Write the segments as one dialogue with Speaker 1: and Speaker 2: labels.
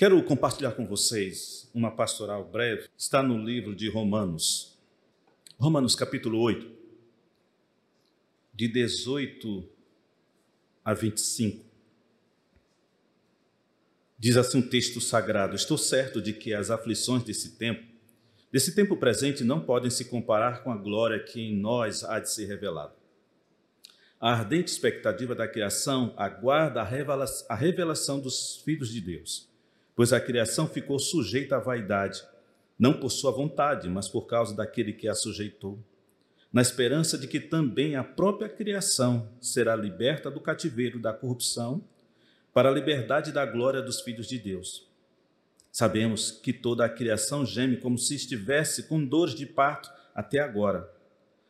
Speaker 1: Quero compartilhar com vocês uma pastoral breve, está no livro de Romanos, Romanos capítulo 8, de 18 a 25. Diz assim um texto sagrado: Estou certo de que as aflições desse tempo, desse tempo presente, não podem se comparar com a glória que em nós há de ser revelada. A ardente expectativa da criação aguarda a revelação dos filhos de Deus pois a criação ficou sujeita à vaidade, não por sua vontade, mas por causa daquele que a sujeitou, na esperança de que também a própria criação será liberta do cativeiro da corrupção para a liberdade da glória dos filhos de Deus. Sabemos que toda a criação geme como se estivesse com dores de parto até agora.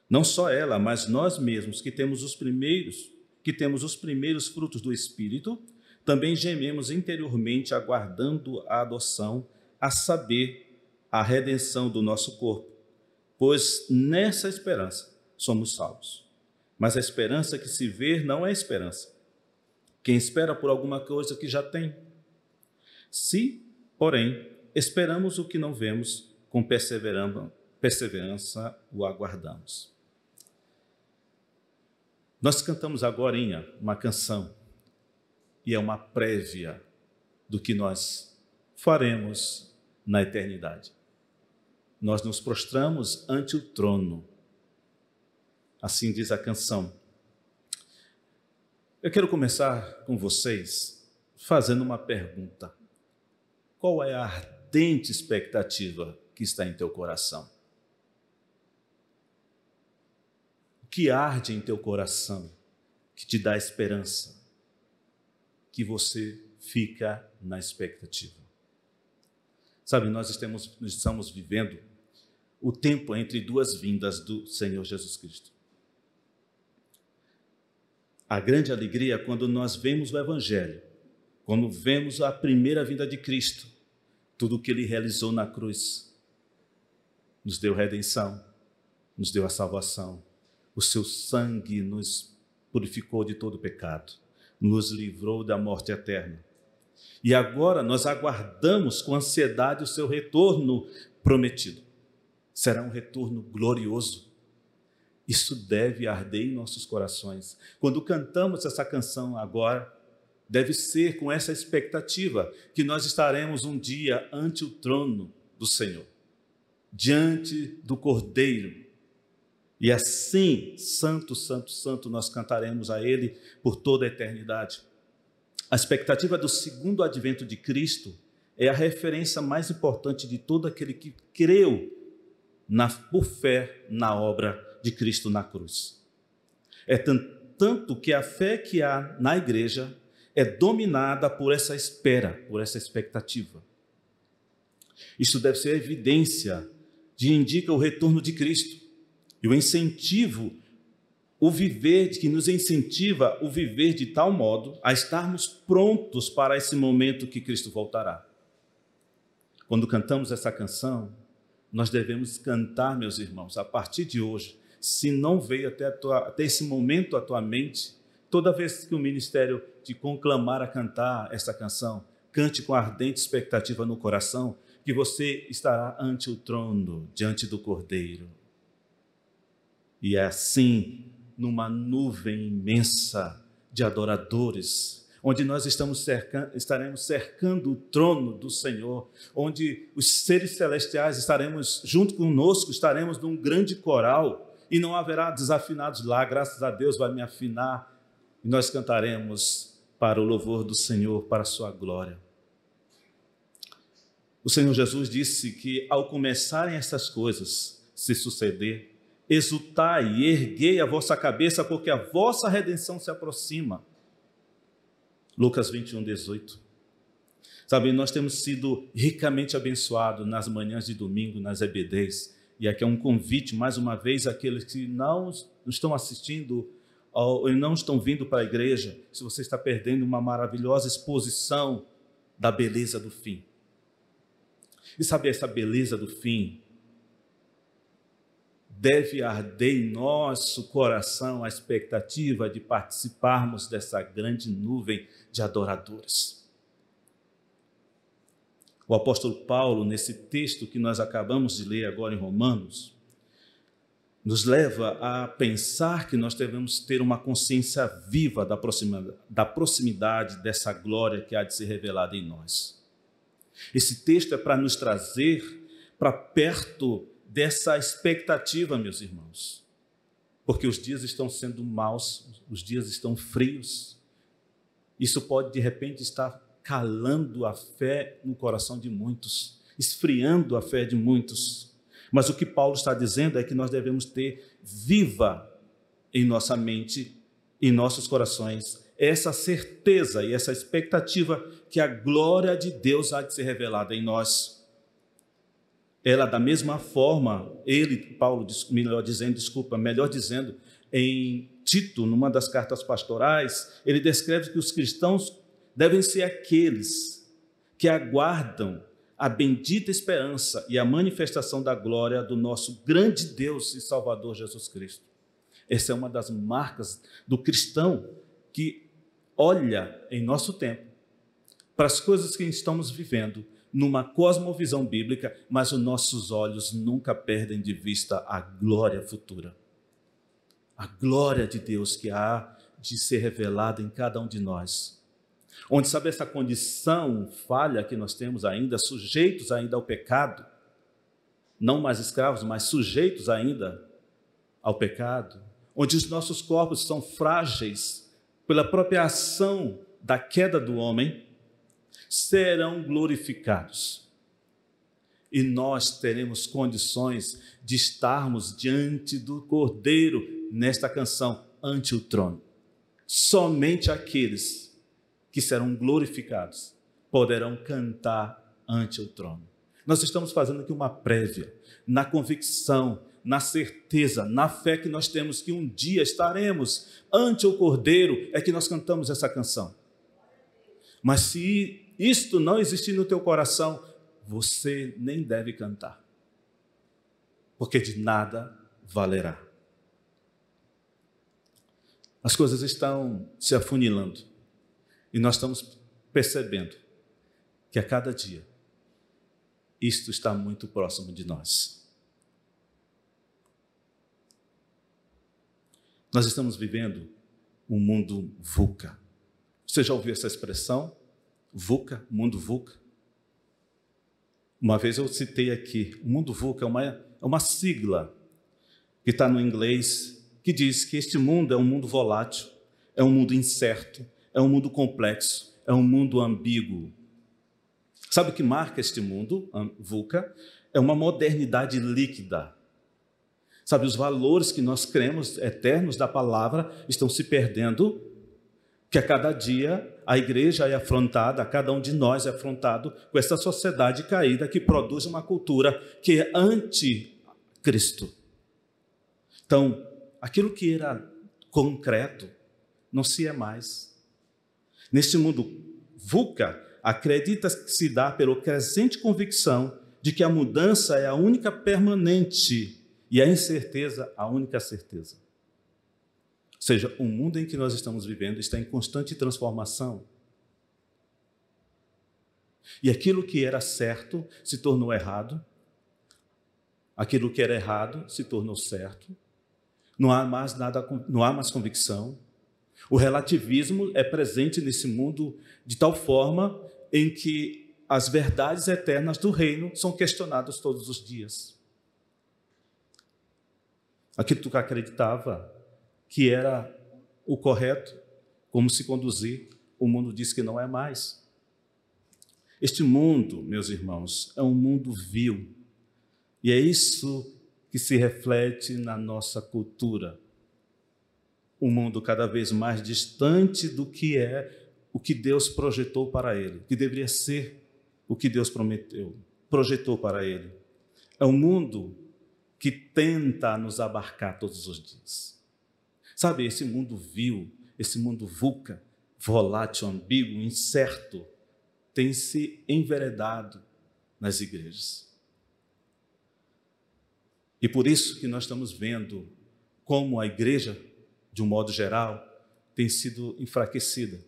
Speaker 1: Não só ela, mas nós mesmos que temos os primeiros, que temos os primeiros frutos do espírito, também gememos interiormente aguardando a adoção, a saber, a redenção do nosso corpo, pois nessa esperança somos salvos. Mas a esperança que se vê não é esperança. Quem espera por alguma coisa que já tem. Se, porém, esperamos o que não vemos, com perseverança o aguardamos. Nós cantamos agora uma canção e é uma prévia do que nós faremos na eternidade. Nós nos prostramos ante o trono. Assim diz a canção. Eu quero começar com vocês fazendo uma pergunta. Qual é a ardente expectativa que está em teu coração? O que arde em teu coração que te dá esperança? Que você fica na expectativa. Sabe, nós estamos, estamos vivendo o tempo entre duas vindas do Senhor Jesus Cristo. A grande alegria é quando nós vemos o Evangelho, quando vemos a primeira vinda de Cristo, tudo o que ele realizou na cruz, nos deu redenção, nos deu a salvação, o seu sangue nos purificou de todo pecado nos livrou da morte eterna. E agora nós aguardamos com ansiedade o seu retorno prometido. Será um retorno glorioso. Isso deve arder em nossos corações. Quando cantamos essa canção agora, deve ser com essa expectativa que nós estaremos um dia ante o trono do Senhor, diante do Cordeiro, e assim, Santo, Santo, Santo, nós cantaremos a Ele por toda a eternidade. A expectativa do segundo advento de Cristo é a referência mais importante de todo aquele que creu na, por fé na obra de Cristo na cruz. É tanto que a fé que há na igreja é dominada por essa espera, por essa expectativa. Isso deve ser evidência de indica o retorno de Cristo. E o incentivo, o viver, que nos incentiva o viver de tal modo a estarmos prontos para esse momento que Cristo voltará. Quando cantamos essa canção, nós devemos cantar, meus irmãos, a partir de hoje. Se não veio até, tua, até esse momento à tua mente, toda vez que o ministério te conclamar a cantar essa canção, cante com ardente expectativa no coração, que você estará ante o trono, diante do Cordeiro. E é assim, numa nuvem imensa de adoradores, onde nós estamos estaremos cercando o trono do Senhor, onde os seres celestiais estaremos junto conosco, estaremos num grande coral e não haverá desafinados lá, graças a Deus vai me afinar e nós cantaremos para o louvor do Senhor, para a sua glória. O Senhor Jesus disse que ao começarem essas coisas se suceder, exultai e erguei a vossa cabeça, porque a vossa redenção se aproxima. Lucas 21, 18. Sabe, nós temos sido ricamente abençoados nas manhãs de domingo, nas EBDs, e aqui é um convite, mais uma vez, àqueles que não estão assistindo ou não estão vindo para a igreja, se você está perdendo uma maravilhosa exposição da beleza do fim. E sabe essa beleza do fim? Deve arder em nosso coração a expectativa de participarmos dessa grande nuvem de adoradores. O apóstolo Paulo, nesse texto que nós acabamos de ler agora em Romanos, nos leva a pensar que nós devemos ter uma consciência viva da proximidade, da proximidade dessa glória que há de ser revelada em nós. Esse texto é para nos trazer para perto dessa expectativa, meus irmãos, porque os dias estão sendo maus, os dias estão frios. Isso pode de repente estar calando a fé no coração de muitos, esfriando a fé de muitos. Mas o que Paulo está dizendo é que nós devemos ter viva em nossa mente, em nossos corações, essa certeza e essa expectativa que a glória de Deus há de ser revelada em nós. Ela, da mesma forma, ele, Paulo, melhor dizendo, desculpa, melhor dizendo, em Tito, numa das cartas pastorais, ele descreve que os cristãos devem ser aqueles que aguardam a bendita esperança e a manifestação da glória do nosso grande Deus e Salvador Jesus Cristo. Essa é uma das marcas do cristão que olha em nosso tempo para as coisas que estamos vivendo numa cosmovisão bíblica, mas os nossos olhos nunca perdem de vista a glória futura. A glória de Deus que há de ser revelada em cada um de nós. Onde, sabe, essa condição falha que nós temos ainda, sujeitos ainda ao pecado, não mais escravos, mas sujeitos ainda ao pecado, onde os nossos corpos são frágeis pela própria ação da queda do homem, serão glorificados. E nós teremos condições de estarmos diante do Cordeiro nesta canção, ante o trono. Somente aqueles que serão glorificados, poderão cantar ante o trono. Nós estamos fazendo aqui uma prévia, na convicção, na certeza, na fé que nós temos que um dia estaremos ante o Cordeiro, é que nós cantamos essa canção. Mas se isto não existir no teu coração, você nem deve cantar, porque de nada valerá. As coisas estão se afunilando. E nós estamos percebendo que a cada dia isto está muito próximo de nós. Nós estamos vivendo um mundo VUCA. Você já ouviu essa expressão? VUCA, mundo VUCA? Uma vez eu citei aqui, o mundo VUCA é uma, é uma sigla que está no inglês que diz que este mundo é um mundo volátil, é um mundo incerto, é um mundo complexo, é um mundo ambíguo. Sabe o que marca este mundo, VUCA? É uma modernidade líquida. Sabe, os valores que nós cremos eternos da palavra estão se perdendo, que a cada dia a igreja é afrontada, cada um de nós é afrontado com essa sociedade caída que produz uma cultura que é anti-Cristo. Então, aquilo que era concreto não se é mais. Neste mundo VUCA, acredita-se dar pela crescente convicção de que a mudança é a única permanente e a incerteza a única certeza. Ou seja, o mundo em que nós estamos vivendo está em constante transformação. E aquilo que era certo se tornou errado, aquilo que era errado se tornou certo. Não há mais nada, não há mais convicção, o relativismo é presente nesse mundo de tal forma em que as verdades eternas do reino são questionadas todos os dias. Aquilo que tu acreditava que era o correto, como se conduzir, o mundo diz que não é mais. Este mundo, meus irmãos, é um mundo vil. E é isso que se reflete na nossa cultura um mundo cada vez mais distante do que é o que Deus projetou para ele, que deveria ser o que Deus prometeu, projetou para ele. É um mundo que tenta nos abarcar todos os dias. Sabe, esse mundo vil, esse mundo vulca, volátil, ambíguo, incerto, tem se enveredado nas igrejas. E por isso que nós estamos vendo como a igreja de um modo geral, tem sido enfraquecida.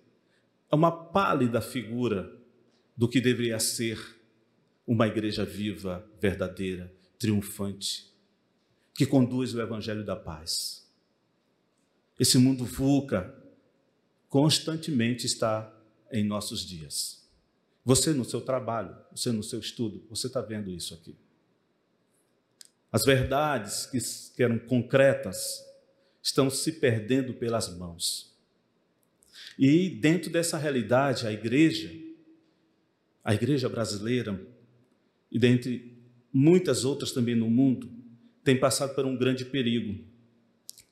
Speaker 1: É uma pálida figura do que deveria ser uma igreja viva, verdadeira, triunfante, que conduz o evangelho da paz. Esse mundo VUCA constantemente está em nossos dias. Você no seu trabalho, você no seu estudo, você está vendo isso aqui. As verdades que eram concretas estão se perdendo pelas mãos. E dentro dessa realidade, a igreja, a igreja brasileira, e dentre muitas outras também no mundo, tem passado por um grande perigo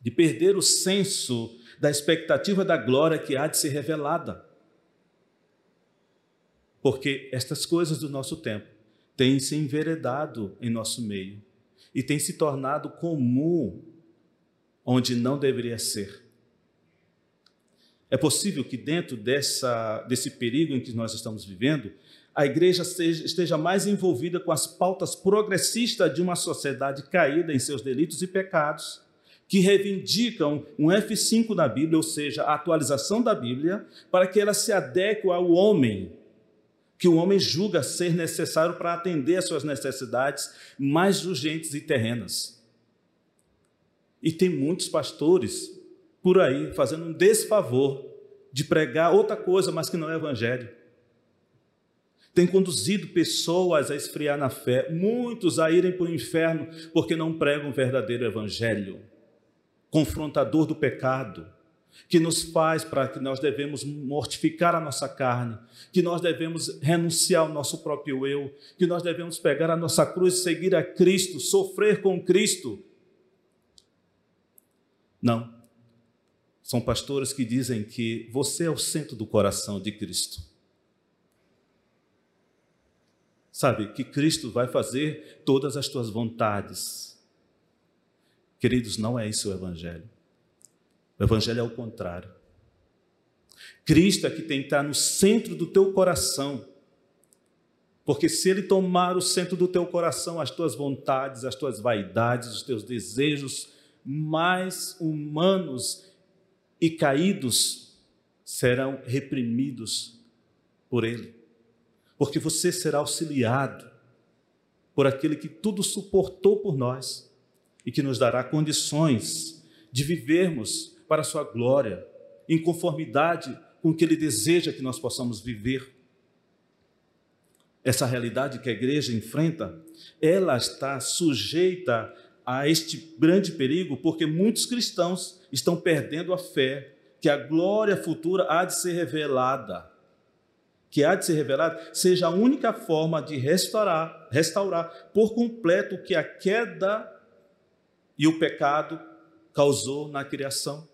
Speaker 1: de perder o senso da expectativa da glória que há de ser revelada. Porque estas coisas do nosso tempo têm se enveredado em nosso meio e têm se tornado comum onde não deveria ser. É possível que dentro dessa, desse perigo em que nós estamos vivendo, a igreja esteja mais envolvida com as pautas progressistas de uma sociedade caída em seus delitos e pecados, que reivindicam um F5 da Bíblia, ou seja, a atualização da Bíblia, para que ela se adeque ao homem, que o homem julga ser necessário para atender às suas necessidades mais urgentes e terrenas. E tem muitos pastores por aí fazendo um desfavor de pregar outra coisa, mas que não é evangelho. Tem conduzido pessoas a esfriar na fé, muitos a irem para o inferno porque não pregam o verdadeiro evangelho, confrontador do pecado, que nos faz para que nós devemos mortificar a nossa carne, que nós devemos renunciar ao nosso próprio eu, que nós devemos pegar a nossa cruz e seguir a Cristo, sofrer com Cristo. Não. São pastores que dizem que você é o centro do coração de Cristo. Sabe, que Cristo vai fazer todas as tuas vontades. Queridos, não é isso o Evangelho. O Evangelho é o contrário. Cristo é que tem que estar no centro do teu coração. Porque se Ele tomar o centro do teu coração, as tuas vontades, as tuas vaidades, os teus desejos mais humanos e caídos serão reprimidos por Ele. Porque você será auxiliado por aquele que tudo suportou por nós e que nos dará condições de vivermos para a Sua glória, em conformidade com o que Ele deseja que nós possamos viver. Essa realidade que a igreja enfrenta, ela está sujeita a este grande perigo, porque muitos cristãos estão perdendo a fé que a glória futura há de ser revelada. Que há de ser revelada seja a única forma de restaurar, restaurar por completo o que a queda e o pecado causou na criação.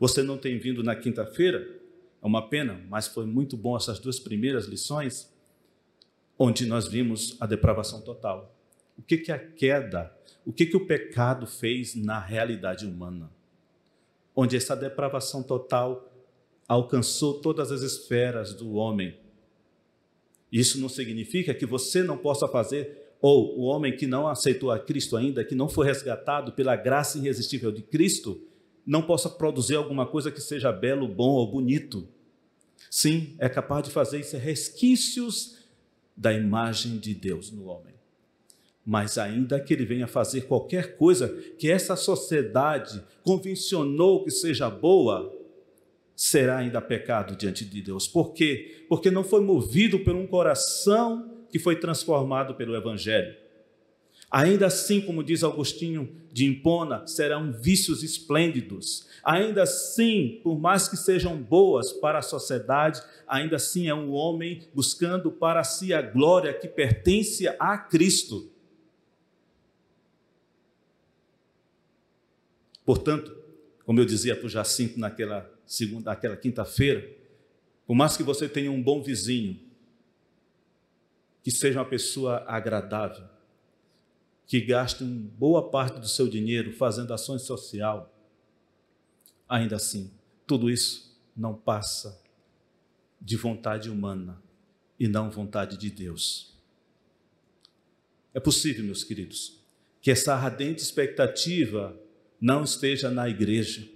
Speaker 1: Você não tem vindo na quinta-feira? É uma pena, mas foi muito bom essas duas primeiras lições, onde nós vimos a depravação total. O que, que a queda, o que, que o pecado fez na realidade humana? Onde essa depravação total alcançou todas as esferas do homem. Isso não significa que você não possa fazer, ou o homem que não aceitou a Cristo ainda, que não foi resgatado pela graça irresistível de Cristo, não possa produzir alguma coisa que seja belo, bom ou bonito. Sim, é capaz de fazer isso, resquícios da imagem de Deus no homem mas ainda que ele venha fazer qualquer coisa que essa sociedade convencionou que seja boa, será ainda pecado diante de Deus. Por quê? Porque não foi movido por um coração que foi transformado pelo Evangelho. Ainda assim, como diz Agostinho de Impona, serão vícios esplêndidos. Ainda assim, por mais que sejam boas para a sociedade, ainda assim é um homem buscando para si a glória que pertence a Cristo. Portanto, como eu dizia para o Jacinto naquela, segunda, naquela quinta-feira, por mais que você tenha um bom vizinho, que seja uma pessoa agradável, que gaste uma boa parte do seu dinheiro fazendo ações social, ainda assim, tudo isso não passa de vontade humana e não vontade de Deus. É possível, meus queridos, que essa ardente expectativa não esteja na igreja,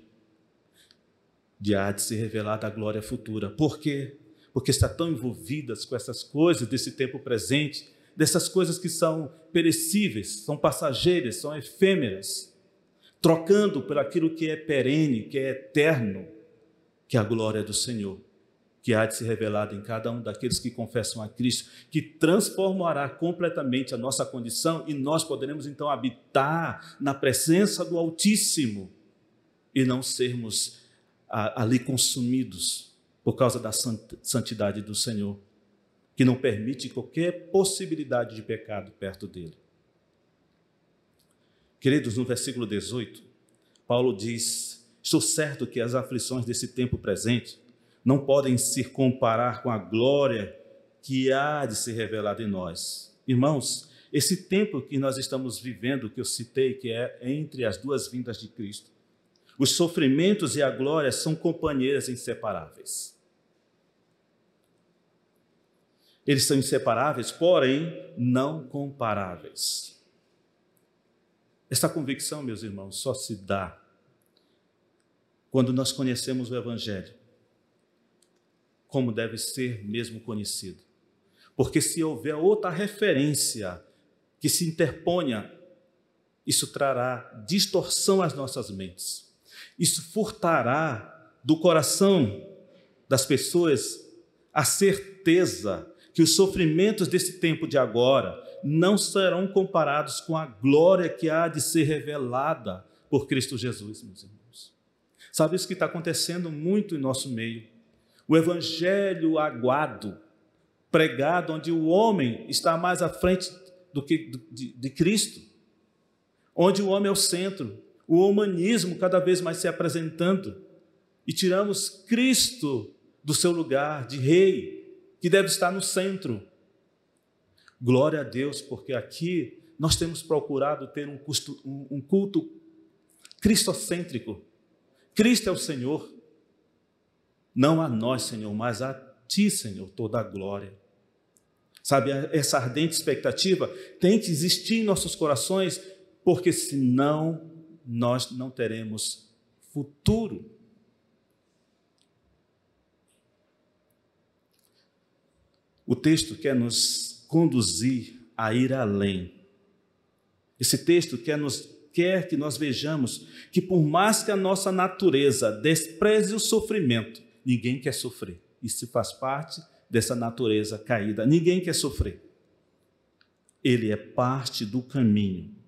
Speaker 1: de há de se revelar da glória futura. Por quê? Porque está tão envolvidas com essas coisas desse tempo presente, dessas coisas que são perecíveis, são passageiras, são efêmeras, trocando por aquilo que é perene, que é eterno, que é a glória do Senhor, que há de se revelar em cada um daqueles que confessam a Cristo, que transformará completamente a nossa condição e nós poderemos então habitar na presença do Altíssimo e não sermos ali consumidos por causa da santidade do Senhor, que não permite qualquer possibilidade de pecado perto dele. Queridos, no versículo 18, Paulo diz: Estou certo que as aflições desse tempo presente não podem se comparar com a glória que há de ser revelada em nós. Irmãos, esse tempo que nós estamos vivendo, que eu citei, que é entre as duas vindas de Cristo, os sofrimentos e a glória são companheiras inseparáveis. Eles são inseparáveis, porém não comparáveis. Essa convicção, meus irmãos, só se dá quando nós conhecemos o Evangelho, como deve ser mesmo conhecido. Porque se houver outra referência que se interponha, isso trará distorção às nossas mentes. Isso furtará do coração das pessoas a certeza que os sofrimentos desse tempo de agora não serão comparados com a glória que há de ser revelada por Cristo Jesus, meus irmãos. Sabe isso que está acontecendo muito em nosso meio? O evangelho aguado, pregado, onde o homem está mais à frente do que de, de Cristo, onde o homem é o centro, o humanismo cada vez mais se apresentando e tiramos Cristo do seu lugar de rei, que deve estar no centro. Glória a Deus, porque aqui nós temos procurado ter um, custo, um culto cristocêntrico. Cristo é o Senhor. Não a nós, Senhor, mas a Ti, Senhor, toda a glória. Sabe, essa ardente expectativa tem que existir em nossos corações, porque senão nós não teremos futuro. O texto quer nos conduzir a ir além. Esse texto quer, nos, quer que nós vejamos que, por mais que a nossa natureza despreze o sofrimento, ninguém quer sofrer. Isso faz parte dessa natureza caída. Ninguém quer sofrer. Ele é parte do caminho.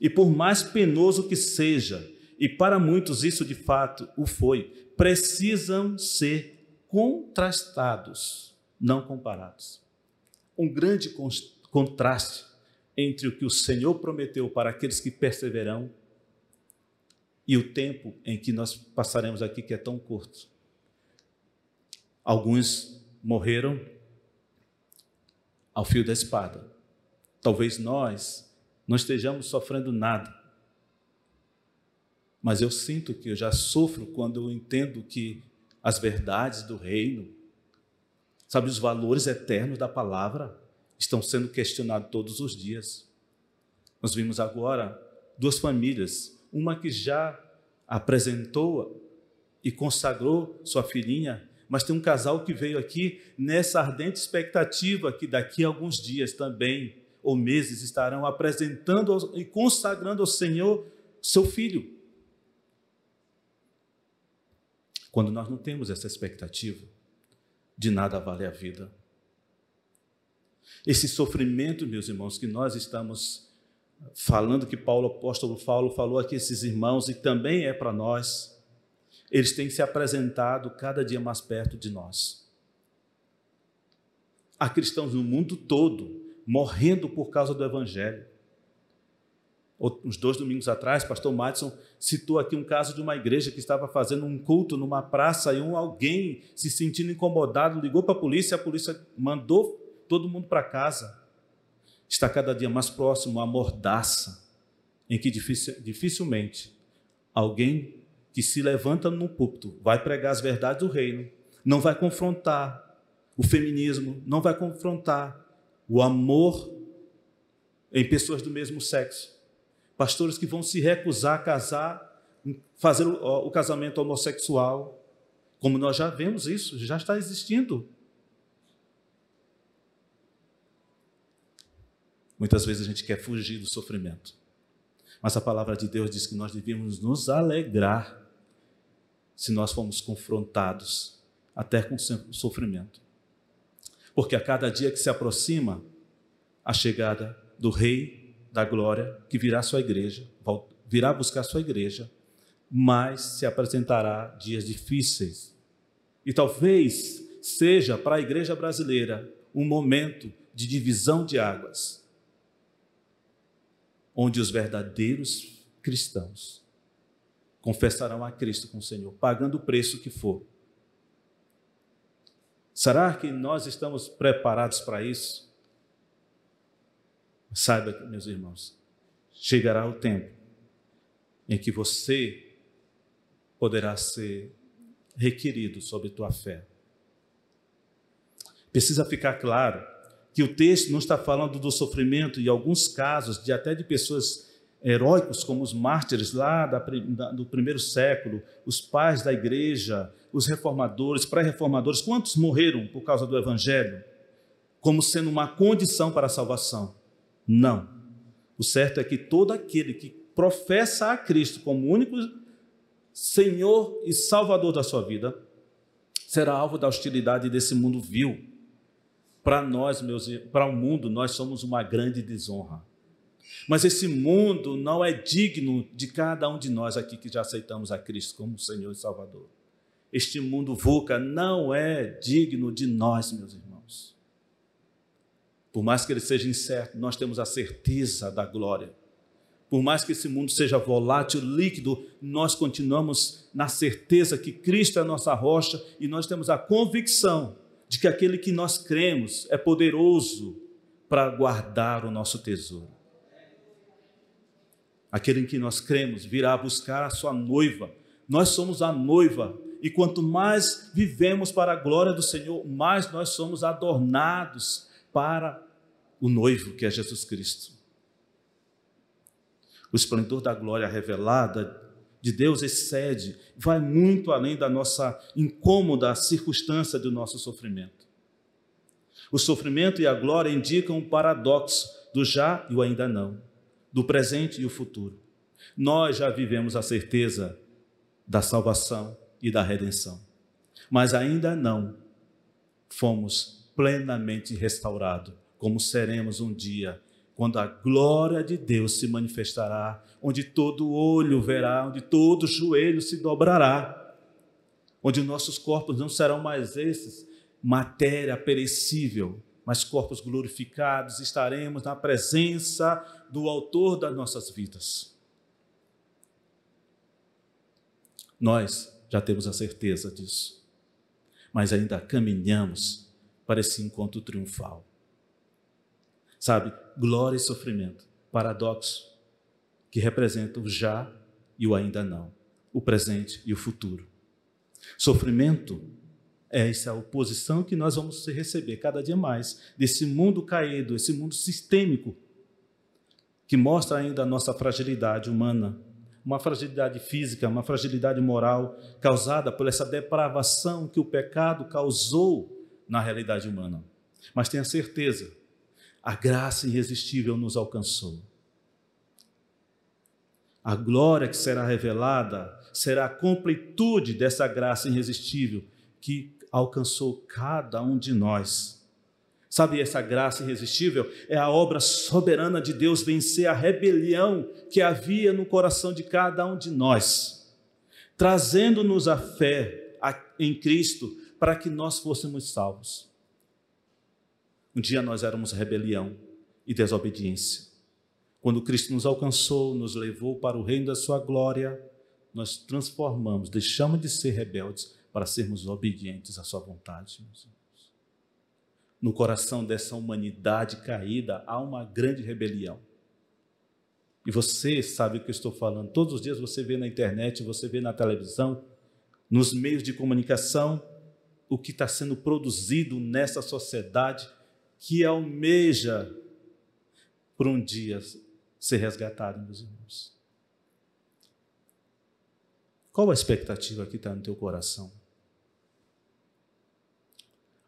Speaker 1: E por mais penoso que seja, e para muitos isso de fato o foi, precisam ser contrastados, não comparados. Um grande contraste entre o que o Senhor prometeu para aqueles que perseveram e o tempo em que nós passaremos aqui, que é tão curto. Alguns morreram ao fio da espada. Talvez nós não estejamos sofrendo nada. Mas eu sinto que eu já sofro quando eu entendo que as verdades do reino, sabe, os valores eternos da palavra estão sendo questionados todos os dias. Nós vimos agora duas famílias, uma que já apresentou e consagrou sua filhinha, mas tem um casal que veio aqui nessa ardente expectativa que daqui a alguns dias também ou meses estarão apresentando e consagrando ao Senhor seu filho. Quando nós não temos essa expectativa, de nada vale a vida. Esse sofrimento, meus irmãos, que nós estamos falando, que Paulo, apóstolo Paulo falou aqui, esses irmãos, e também é para nós, eles têm se apresentado cada dia mais perto de nós. Há cristãos no mundo todo morrendo por causa do Evangelho. Uns dois domingos atrás, pastor Madison citou aqui um caso de uma igreja que estava fazendo um culto numa praça e um alguém se sentindo incomodado ligou para a polícia, a polícia mandou todo mundo para casa. Está cada dia mais próximo a mordaça, em que dificilmente alguém que se levanta no púlpito vai pregar as verdades do reino, não vai confrontar o feminismo, não vai confrontar o amor em pessoas do mesmo sexo. Pastores que vão se recusar a casar, fazer o, o casamento homossexual, Como nós já vemos isso, já está existindo. Muitas vezes a gente quer fugir do sofrimento. Mas a palavra de Deus diz que nós devemos nos alegrar se nós formos confrontados até com sofrimento. Porque a cada dia que se aproxima a chegada do Rei da Glória, que virá sua igreja, virá buscar sua igreja, mas se apresentará dias difíceis. E talvez seja para a igreja brasileira um momento de divisão de águas onde os verdadeiros cristãos confessarão a Cristo com o Senhor, pagando o preço que for. Será que nós estamos preparados para isso? Saiba, meus irmãos, chegará o tempo em que você poderá ser requerido sobre tua fé. Precisa ficar claro que o texto não está falando do sofrimento, e alguns casos, de até de pessoas heróicos, como os mártires lá da, da, do primeiro século, os pais da igreja, os reformadores, pré-reformadores, quantos morreram por causa do evangelho? Como sendo uma condição para a salvação? Não. O certo é que todo aquele que professa a Cristo como único Senhor e Salvador da sua vida será alvo da hostilidade desse mundo vil para nós, meus, para o mundo, nós somos uma grande desonra. Mas esse mundo não é digno de cada um de nós aqui que já aceitamos a Cristo como Senhor e Salvador. Este mundo VUCA não é digno de nós, meus irmãos. Por mais que ele seja incerto, nós temos a certeza da glória. Por mais que esse mundo seja volátil, líquido, nós continuamos na certeza que Cristo é a nossa rocha e nós temos a convicção de que aquele que nós cremos é poderoso para guardar o nosso tesouro. Aquele em que nós cremos virá buscar a sua noiva. Nós somos a noiva e quanto mais vivemos para a glória do Senhor, mais nós somos adornados para o noivo que é Jesus Cristo. O esplendor da glória revelada de Deus excede, vai muito além da nossa incômoda circunstância do nosso sofrimento. O sofrimento e a glória indicam um paradoxo do já e o ainda não, do presente e o futuro. Nós já vivemos a certeza da salvação e da redenção, mas ainda não fomos plenamente restaurados, como seremos um dia quando a glória de Deus se manifestará, onde todo olho verá, onde todo joelho se dobrará, onde nossos corpos não serão mais esses, matéria perecível, mas corpos glorificados, estaremos na presença do Autor das nossas vidas. Nós já temos a certeza disso, mas ainda caminhamos para esse encontro triunfal. Sabe, glória e sofrimento, paradoxo, que representa o já e o ainda não, o presente e o futuro. Sofrimento é essa oposição que nós vamos receber cada dia mais desse mundo caído, esse mundo sistêmico, que mostra ainda a nossa fragilidade humana, uma fragilidade física, uma fragilidade moral, causada por essa depravação que o pecado causou na realidade humana. Mas tenha certeza a graça irresistível nos alcançou. A glória que será revelada será a completude dessa graça irresistível que alcançou cada um de nós. Sabe, essa graça irresistível é a obra soberana de Deus vencer a rebelião que havia no coração de cada um de nós, trazendo-nos a fé em Cristo para que nós fôssemos salvos. Um dia nós éramos rebelião e desobediência. Quando Cristo nos alcançou, nos levou para o reino da sua glória, nós transformamos, deixamos de ser rebeldes para sermos obedientes à sua vontade. No coração dessa humanidade caída há uma grande rebelião. E você sabe o que eu estou falando. Todos os dias você vê na internet, você vê na televisão, nos meios de comunicação, o que está sendo produzido nessa sociedade que almeja por um dia ser resgatado, meus irmãos. Qual a expectativa que está no teu coração?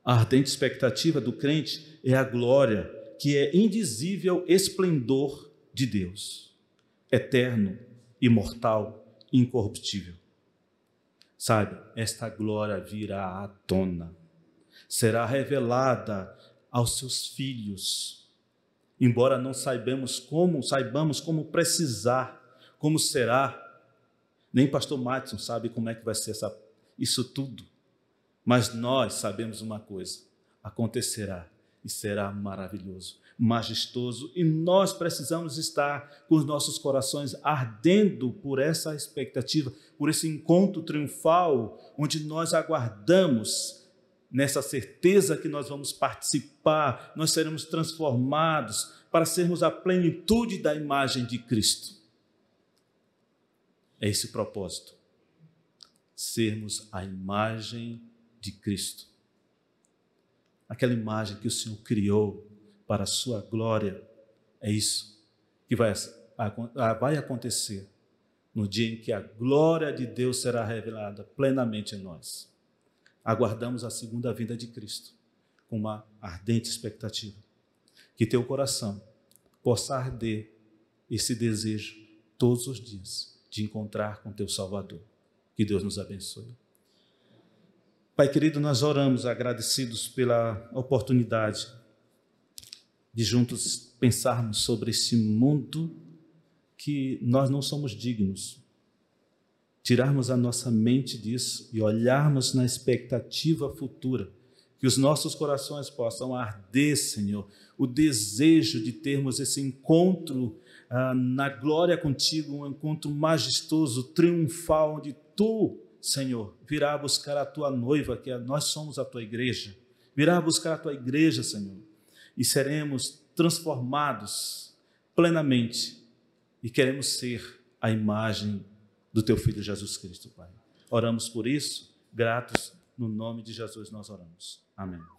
Speaker 1: A ardente expectativa do crente é a glória, que é indizível esplendor de Deus, eterno, imortal, incorruptível. Sabe, esta glória virá à tona, será revelada aos seus filhos. Embora não saibamos como, saibamos como precisar, como será, nem pastor Matson sabe como é que vai ser essa, isso tudo. Mas nós sabemos uma coisa: acontecerá e será maravilhoso, majestoso, e nós precisamos estar com os nossos corações ardendo por essa expectativa, por esse encontro triunfal, onde nós aguardamos nessa certeza que nós vamos participar, nós seremos transformados para sermos a plenitude da imagem de Cristo. É esse o propósito. Sermos a imagem de Cristo aquela imagem que o Senhor criou para a sua glória. É isso que vai, vai acontecer no dia em que a glória de Deus será revelada plenamente em nós. Aguardamos a segunda vinda de Cristo com uma ardente expectativa. Que teu coração possa arder esse desejo todos os dias de encontrar com teu Salvador. Que Deus nos abençoe. Pai querido, nós oramos agradecidos pela oportunidade de juntos pensarmos sobre esse mundo que nós não somos dignos. Tirarmos a nossa mente disso e olharmos na expectativa futura, que os nossos corações possam arder, Senhor, o desejo de termos esse encontro ah, na glória contigo, um encontro majestoso, triunfal, onde tu Senhor, virá buscar a tua noiva, que é, nós somos a tua igreja, virá buscar a tua igreja, Senhor, e seremos transformados plenamente e queremos ser a imagem do teu filho Jesus Cristo, Pai. Oramos por isso, gratos, no nome de Jesus nós oramos. Amém.